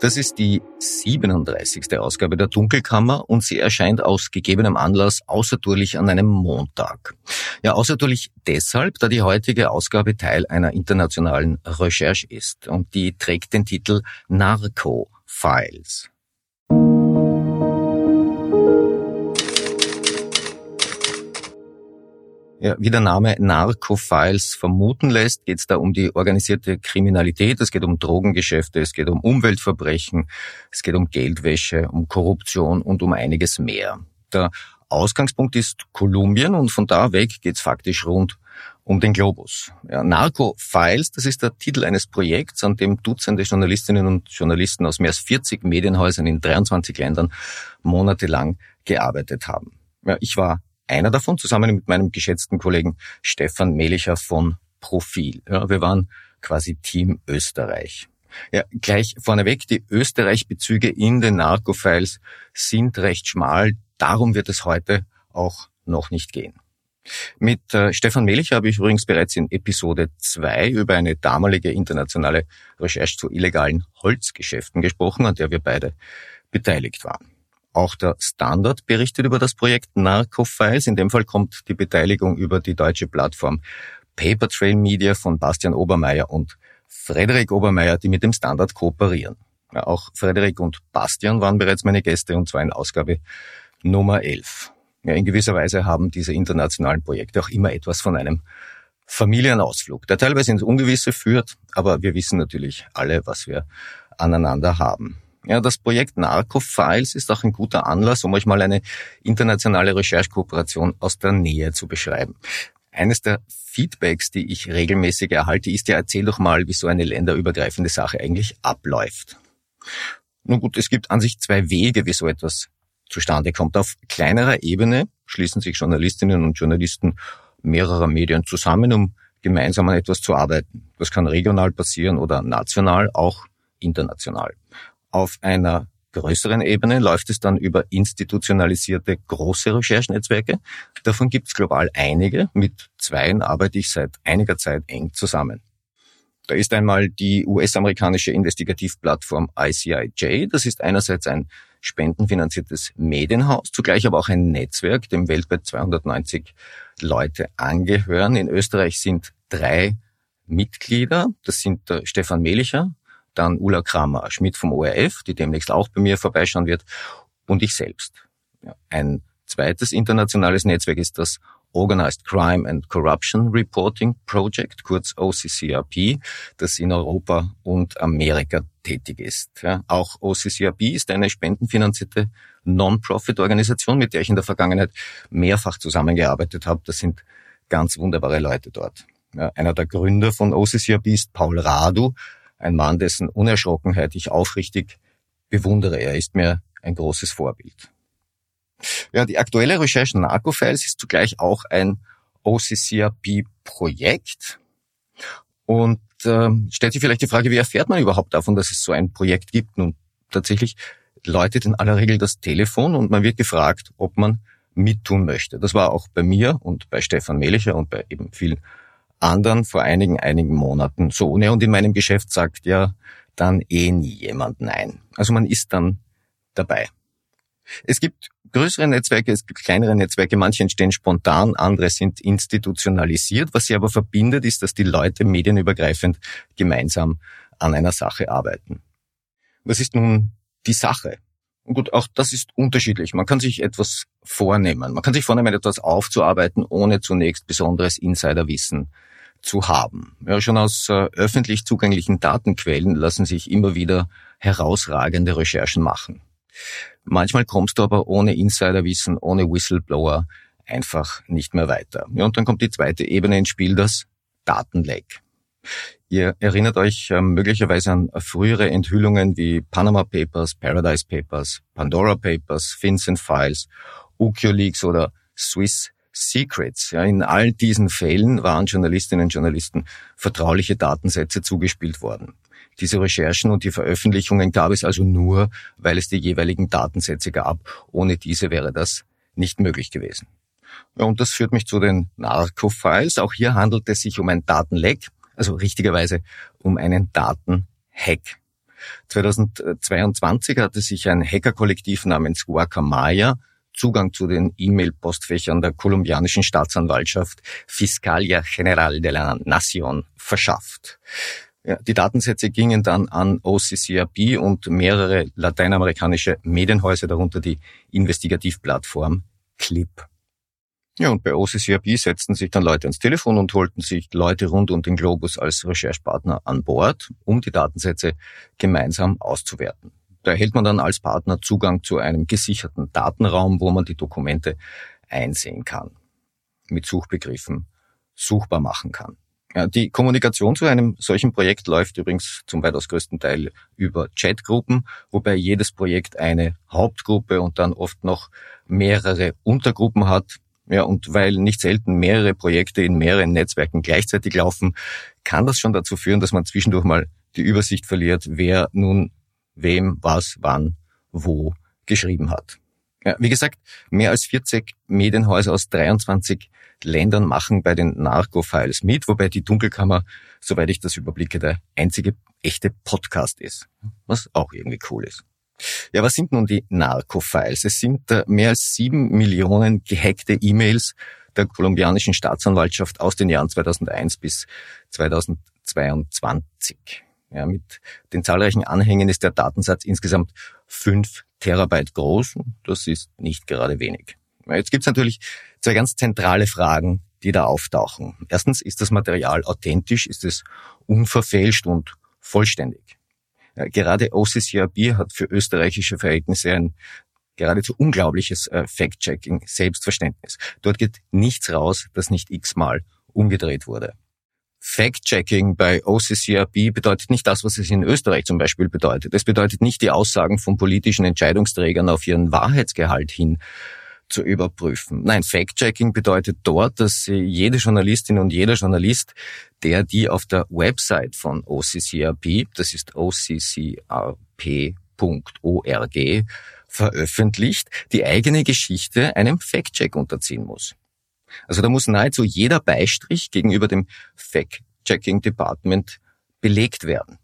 Das ist die 37. Ausgabe der Dunkelkammer und sie erscheint aus gegebenem Anlass außertourlich an einem Montag. Ja, außertourlich deshalb, da die heutige Ausgabe Teil einer internationalen Recherche ist und die trägt den Titel Narco Files. Ja, wie der Name Narco-Files vermuten lässt, geht es da um die organisierte Kriminalität, es geht um Drogengeschäfte, es geht um Umweltverbrechen, es geht um Geldwäsche, um Korruption und um einiges mehr. Der Ausgangspunkt ist Kolumbien und von da weg geht es faktisch rund um den Globus. Ja, Narco Files, das ist der Titel eines Projekts, an dem Dutzende Journalistinnen und Journalisten aus mehr als 40 Medienhäusern in 23 Ländern monatelang gearbeitet haben. Ja, ich war einer davon, zusammen mit meinem geschätzten Kollegen Stefan Melicher von Profil. Ja, wir waren quasi Team Österreich. Ja, gleich vorneweg, die Österreich-Bezüge in den Narco-Files sind recht schmal, darum wird es heute auch noch nicht gehen. Mit äh, Stefan Melicher habe ich übrigens bereits in Episode 2 über eine damalige internationale Recherche zu illegalen Holzgeschäften gesprochen, an der wir beide beteiligt waren. Auch der Standard berichtet über das Projekt Narco-Files. In dem Fall kommt die Beteiligung über die deutsche Plattform Paper Trail Media von Bastian Obermeier und Frederik Obermeier, die mit dem Standard kooperieren. Ja, auch Frederik und Bastian waren bereits meine Gäste und zwar in Ausgabe Nummer 11. Ja, in gewisser Weise haben diese internationalen Projekte auch immer etwas von einem Familienausflug, der teilweise ins Ungewisse führt, aber wir wissen natürlich alle, was wir aneinander haben. Ja, das Projekt Narco Files ist auch ein guter Anlass, um euch mal eine internationale Recherchekooperation aus der Nähe zu beschreiben. Eines der Feedbacks, die ich regelmäßig erhalte, ist ja, erzähl doch mal, wie so eine länderübergreifende Sache eigentlich abläuft. Nun gut, es gibt an sich zwei Wege, wie so etwas zustande kommt. Auf kleinerer Ebene schließen sich Journalistinnen und Journalisten mehrerer Medien zusammen, um gemeinsam an etwas zu arbeiten. Das kann regional passieren oder national, auch international. Auf einer größeren Ebene läuft es dann über institutionalisierte große Recherchenetzwerke. Davon gibt es global einige. Mit zweien arbeite ich seit einiger Zeit eng zusammen. Da ist einmal die US-amerikanische Investigativplattform ICIJ. Das ist einerseits ein spendenfinanziertes Medienhaus, zugleich aber auch ein Netzwerk, dem weltweit 290 Leute angehören. In Österreich sind drei Mitglieder. Das sind Stefan Melicher, dann Ulla Kramer-Schmidt vom ORF, die demnächst auch bei mir vorbeischauen wird, und ich selbst. Ein zweites internationales Netzwerk ist das Organized Crime and Corruption Reporting Project, kurz OCCRP, das in Europa und Amerika tätig ist. Ja, auch OCCRP ist eine spendenfinanzierte Non-Profit-Organisation, mit der ich in der Vergangenheit mehrfach zusammengearbeitet habe. Das sind ganz wunderbare Leute dort. Ja, einer der Gründer von OCCRP ist Paul Radu, ein Mann, dessen Unerschrockenheit ich aufrichtig bewundere. Er ist mir ein großes Vorbild. Ja, die aktuelle Recherche Narco-Files ist zugleich auch ein OCCRP-Projekt. Und äh, stellt sich vielleicht die Frage, wie erfährt man überhaupt davon, dass es so ein Projekt gibt? Nun, tatsächlich läutet in aller Regel das Telefon und man wird gefragt, ob man mittun möchte. Das war auch bei mir und bei Stefan Melicher und bei eben vielen anderen vor einigen, einigen Monaten so. Und in meinem Geschäft sagt ja dann eh nie jemand Nein. Also man ist dann dabei. Es gibt größere Netzwerke, es gibt kleinere Netzwerke, manche entstehen spontan, andere sind institutionalisiert. Was sie aber verbindet, ist, dass die Leute medienübergreifend gemeinsam an einer Sache arbeiten. Was ist nun die Sache? Gut, auch das ist unterschiedlich. Man kann sich etwas vornehmen. Man kann sich vornehmen, etwas aufzuarbeiten, ohne zunächst besonderes Insiderwissen zu haben. Ja, schon aus äh, öffentlich zugänglichen Datenquellen lassen sich immer wieder herausragende Recherchen machen. Manchmal kommst du aber ohne Insiderwissen, ohne Whistleblower einfach nicht mehr weiter. Ja, und dann kommt die zweite Ebene ins Spiel, das Datenleck. Ihr erinnert euch äh, möglicherweise an frühere Enthüllungen wie Panama Papers, Paradise Papers, Pandora Papers, Vincent Files, WikiLeaks oder Swiss Secrets. Ja, in all diesen Fällen waren Journalistinnen und Journalisten vertrauliche Datensätze zugespielt worden. Diese Recherchen und die Veröffentlichungen gab es also nur, weil es die jeweiligen Datensätze gab. Ohne diese wäre das nicht möglich gewesen. Ja, und das führt mich zu den Narco-Files. Auch hier handelt es sich um ein Datenleck, also richtigerweise um einen Datenhack. 2022 hatte sich ein Hackerkollektiv namens Guacamaya Zugang zu den E-Mail-Postfächern der kolumbianischen Staatsanwaltschaft Fiscalia General de la Nación verschafft. Ja, die Datensätze gingen dann an OCCRP und mehrere lateinamerikanische Medienhäuser, darunter die Investigativplattform Clip. Ja, und bei OCCRP setzten sich dann Leute ans Telefon und holten sich Leute rund um den Globus als Recherchepartner an Bord, um die Datensätze gemeinsam auszuwerten. Da erhält man dann als Partner Zugang zu einem gesicherten Datenraum, wo man die Dokumente einsehen kann, mit Suchbegriffen suchbar machen kann. Ja, die Kommunikation zu einem solchen Projekt läuft übrigens zum weitaus größten Teil über Chatgruppen, wobei jedes Projekt eine Hauptgruppe und dann oft noch mehrere Untergruppen hat. Ja, und weil nicht selten mehrere Projekte in mehreren Netzwerken gleichzeitig laufen, kann das schon dazu führen, dass man zwischendurch mal die Übersicht verliert, wer nun wem, was, wann, wo geschrieben hat. Ja, wie gesagt, mehr als 40 Medienhäuser aus 23 Ländern machen bei den Narco-Files mit, wobei die Dunkelkammer, soweit ich das überblicke, der einzige echte Podcast ist, was auch irgendwie cool ist. Ja, was sind nun die Narco-Files? Es sind äh, mehr als sieben Millionen gehackte E-Mails der kolumbianischen Staatsanwaltschaft aus den Jahren 2001 bis 2022. Ja, mit den zahlreichen Anhängen ist der Datensatz insgesamt fünf Terabyte groß. Das ist nicht gerade wenig. Jetzt gibt es natürlich zwei ganz zentrale Fragen, die da auftauchen. Erstens, ist das Material authentisch? Ist es unverfälscht und vollständig? Ja, gerade OCCRB hat für österreichische Verhältnisse ein geradezu unglaubliches äh, Fact-Checking, Selbstverständnis. Dort geht nichts raus, das nicht x-mal umgedreht wurde. Fact-Checking bei OCCRB bedeutet nicht das, was es in Österreich zum Beispiel bedeutet. Es bedeutet nicht die Aussagen von politischen Entscheidungsträgern auf ihren Wahrheitsgehalt hin zu überprüfen. Nein, Fact-Checking bedeutet dort, dass jede Journalistin und jeder Journalist, der die auf der Website von OCCRP, das ist occrp.org, veröffentlicht, die eigene Geschichte einem Fact-Check unterziehen muss. Also da muss nahezu jeder Beistrich gegenüber dem Fact-Checking Department belegt werden.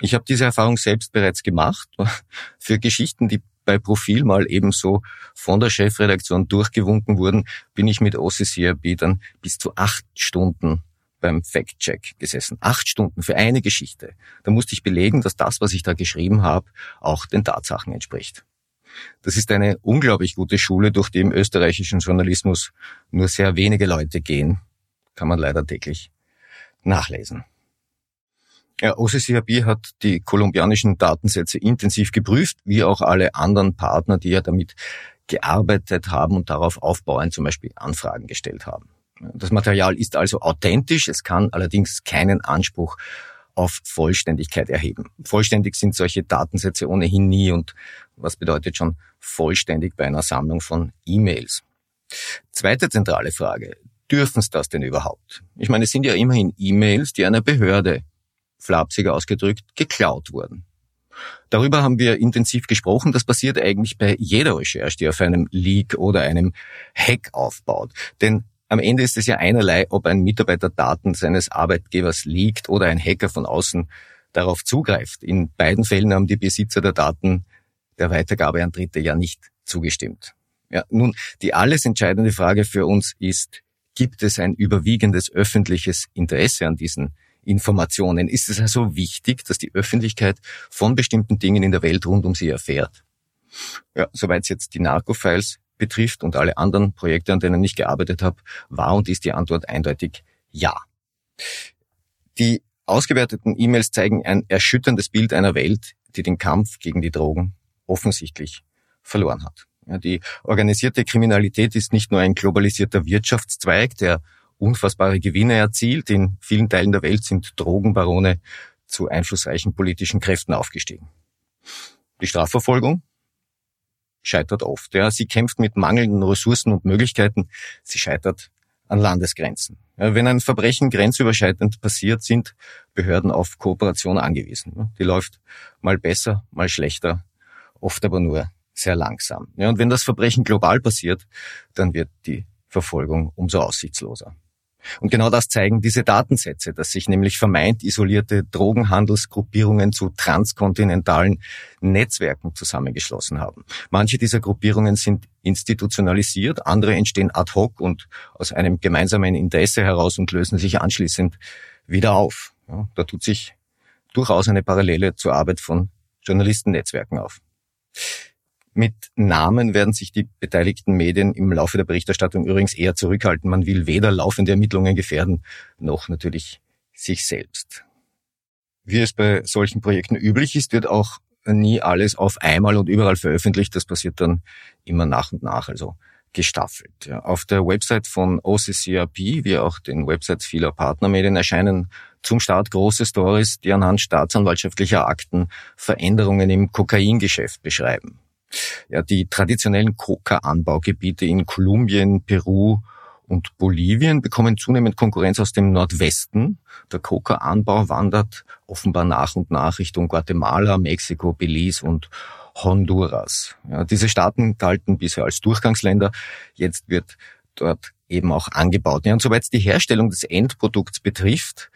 Ich habe diese Erfahrung selbst bereits gemacht für Geschichten, die bei Profil mal ebenso von der Chefredaktion durchgewunken wurden, bin ich mit OCCRB dann bis zu acht Stunden beim Fact-Check gesessen. Acht Stunden für eine Geschichte. Da musste ich belegen, dass das, was ich da geschrieben habe, auch den Tatsachen entspricht. Das ist eine unglaublich gute Schule, durch die im österreichischen Journalismus nur sehr wenige Leute gehen. Kann man leider täglich nachlesen. Ja, OCCRB hat die kolumbianischen Datensätze intensiv geprüft, wie auch alle anderen Partner, die ja damit gearbeitet haben und darauf aufbauend zum Beispiel Anfragen gestellt haben. Das Material ist also authentisch, es kann allerdings keinen Anspruch auf Vollständigkeit erheben. Vollständig sind solche Datensätze ohnehin nie und was bedeutet schon vollständig bei einer Sammlung von E-Mails? Zweite zentrale Frage. Dürfen es das denn überhaupt? Ich meine, es sind ja immerhin E-Mails, die einer Behörde, flapsiger ausgedrückt, geklaut wurden. Darüber haben wir intensiv gesprochen. Das passiert eigentlich bei jeder Recherche, die auf einem Leak oder einem Hack aufbaut. Denn am Ende ist es ja einerlei, ob ein Mitarbeiter Daten seines Arbeitgebers liegt oder ein Hacker von außen darauf zugreift. In beiden Fällen haben die Besitzer der Daten der Weitergabe an Dritte ja nicht zugestimmt. Ja, nun, die alles entscheidende Frage für uns ist, gibt es ein überwiegendes öffentliches Interesse an diesen Informationen? Ist es also wichtig, dass die Öffentlichkeit von bestimmten Dingen in der Welt rund um sie erfährt? Ja, soweit jetzt die Narco-Files betrifft und alle anderen Projekte, an denen ich gearbeitet habe, war und ist die Antwort eindeutig ja. Die ausgewerteten E-Mails zeigen ein erschütterndes Bild einer Welt, die den Kampf gegen die Drogen offensichtlich verloren hat. Ja, die organisierte Kriminalität ist nicht nur ein globalisierter Wirtschaftszweig, der unfassbare Gewinne erzielt. In vielen Teilen der Welt sind Drogenbarone zu einflussreichen politischen Kräften aufgestiegen. Die Strafverfolgung scheitert oft. Ja, sie kämpft mit mangelnden Ressourcen und Möglichkeiten. Sie scheitert an Landesgrenzen. Ja, wenn ein Verbrechen grenzüberschreitend passiert, sind Behörden auf Kooperation angewiesen. Die läuft mal besser, mal schlechter, oft aber nur sehr langsam. Ja, und wenn das Verbrechen global passiert, dann wird die Verfolgung umso aussichtsloser. Und genau das zeigen diese Datensätze, dass sich nämlich vermeint isolierte Drogenhandelsgruppierungen zu transkontinentalen Netzwerken zusammengeschlossen haben. Manche dieser Gruppierungen sind institutionalisiert, andere entstehen ad hoc und aus einem gemeinsamen Interesse heraus und lösen sich anschließend wieder auf. Ja, da tut sich durchaus eine Parallele zur Arbeit von Journalistennetzwerken auf. Mit Namen werden sich die beteiligten Medien im Laufe der Berichterstattung übrigens eher zurückhalten. Man will weder laufende Ermittlungen gefährden, noch natürlich sich selbst. Wie es bei solchen Projekten üblich ist, wird auch nie alles auf einmal und überall veröffentlicht. Das passiert dann immer nach und nach, also gestaffelt. Ja, auf der Website von OCCRP, wie auch den Websites vieler Partnermedien, erscheinen zum Start große Stories, die anhand staatsanwaltschaftlicher Akten Veränderungen im Kokaingeschäft beschreiben. Ja, die traditionellen Coca-Anbaugebiete in Kolumbien, Peru und Bolivien bekommen zunehmend Konkurrenz aus dem Nordwesten. Der Coca-Anbau wandert offenbar nach und nach Richtung Guatemala, Mexiko, Belize und Honduras. Ja, diese Staaten galten bisher als Durchgangsländer. Jetzt wird dort eben auch angebaut. Ja, und soweit es die Herstellung des Endprodukts betrifft,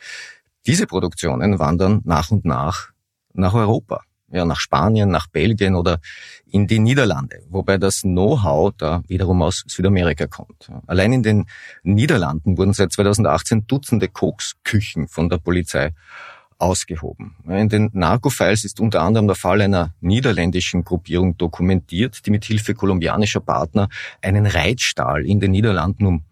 diese Produktionen wandern nach und nach nach Europa ja, nach Spanien, nach Belgien oder in die Niederlande, wobei das Know-how da wiederum aus Südamerika kommt. Allein in den Niederlanden wurden seit 2018 Dutzende Koksküchen von der Polizei ausgehoben. In den Narco-Files ist unter anderem der Fall einer niederländischen Gruppierung dokumentiert, die mit Hilfe kolumbianischer Partner einen Reitstall in den Niederlanden um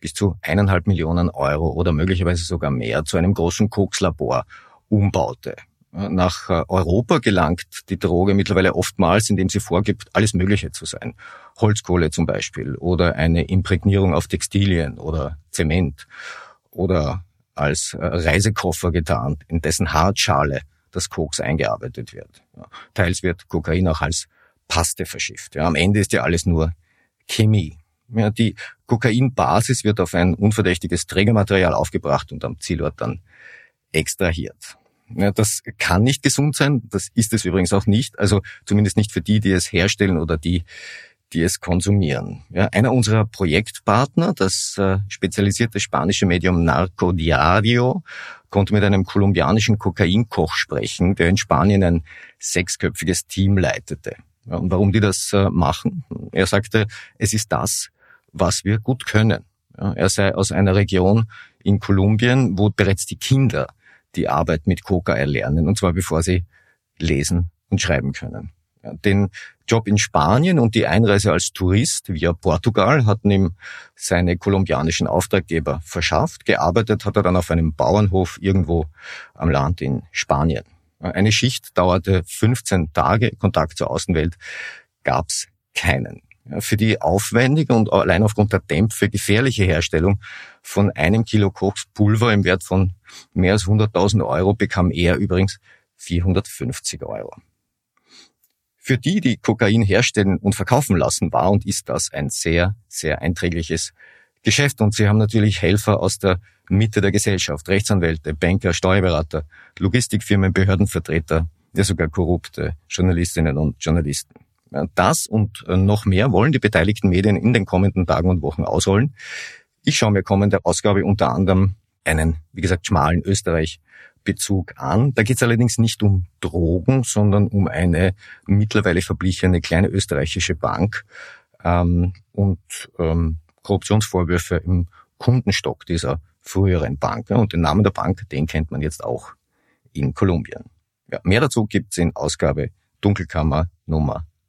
bis zu eineinhalb Millionen Euro oder möglicherweise sogar mehr zu einem großen Kokslabor umbaute nach äh, Europa gelangt die Droge mittlerweile oftmals, indem sie vorgibt, alles Mögliche zu sein. Holzkohle zum Beispiel oder eine Imprägnierung auf Textilien oder Zement oder als äh, Reisekoffer getarnt, in dessen Hartschale das Koks eingearbeitet wird. Teils wird Kokain auch als Paste verschifft. Am Ende ist ja alles nur Chemie. Ja, die Kokainbasis wird auf ein unverdächtiges Trägermaterial aufgebracht und am Zielort dann extrahiert. Ja, das kann nicht gesund sein. Das ist es übrigens auch nicht. Also zumindest nicht für die, die es herstellen oder die, die es konsumieren. Ja, einer unserer Projektpartner, das äh, spezialisierte spanische Medium Narco Diario, konnte mit einem kolumbianischen Kokainkoch sprechen, der in Spanien ein sechsköpfiges Team leitete. Ja, und warum die das äh, machen? Er sagte, es ist das, was wir gut können. Ja, er sei aus einer Region in Kolumbien, wo bereits die Kinder die Arbeit mit Coca erlernen, und zwar bevor sie lesen und schreiben können. Den Job in Spanien und die Einreise als Tourist via Portugal hatten ihm seine kolumbianischen Auftraggeber verschafft. Gearbeitet hat er dann auf einem Bauernhof irgendwo am Land in Spanien. Eine Schicht dauerte 15 Tage, Kontakt zur Außenwelt gab's keinen für die aufwendige und allein aufgrund der Dämpfe gefährliche Herstellung von einem Kilo Kokspulver im Wert von mehr als 100.000 Euro bekam er übrigens 450 Euro. Für die, die Kokain herstellen und verkaufen lassen, war und ist das ein sehr, sehr einträgliches Geschäft. Und sie haben natürlich Helfer aus der Mitte der Gesellschaft, Rechtsanwälte, Banker, Steuerberater, Logistikfirmen, Behördenvertreter ja sogar korrupte Journalistinnen und Journalisten. Das und äh, noch mehr wollen die beteiligten Medien in den kommenden Tagen und Wochen ausholen. Ich schaue mir kommende Ausgabe unter anderem einen, wie gesagt, schmalen Österreich-Bezug an. Da geht es allerdings nicht um Drogen, sondern um eine mittlerweile verblichene kleine österreichische Bank ähm, und ähm, Korruptionsvorwürfe im Kundenstock dieser früheren Bank. Und den Namen der Bank, den kennt man jetzt auch in Kolumbien. Ja, mehr dazu gibt's in Ausgabe Dunkelkammer Nummer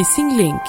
Missing Link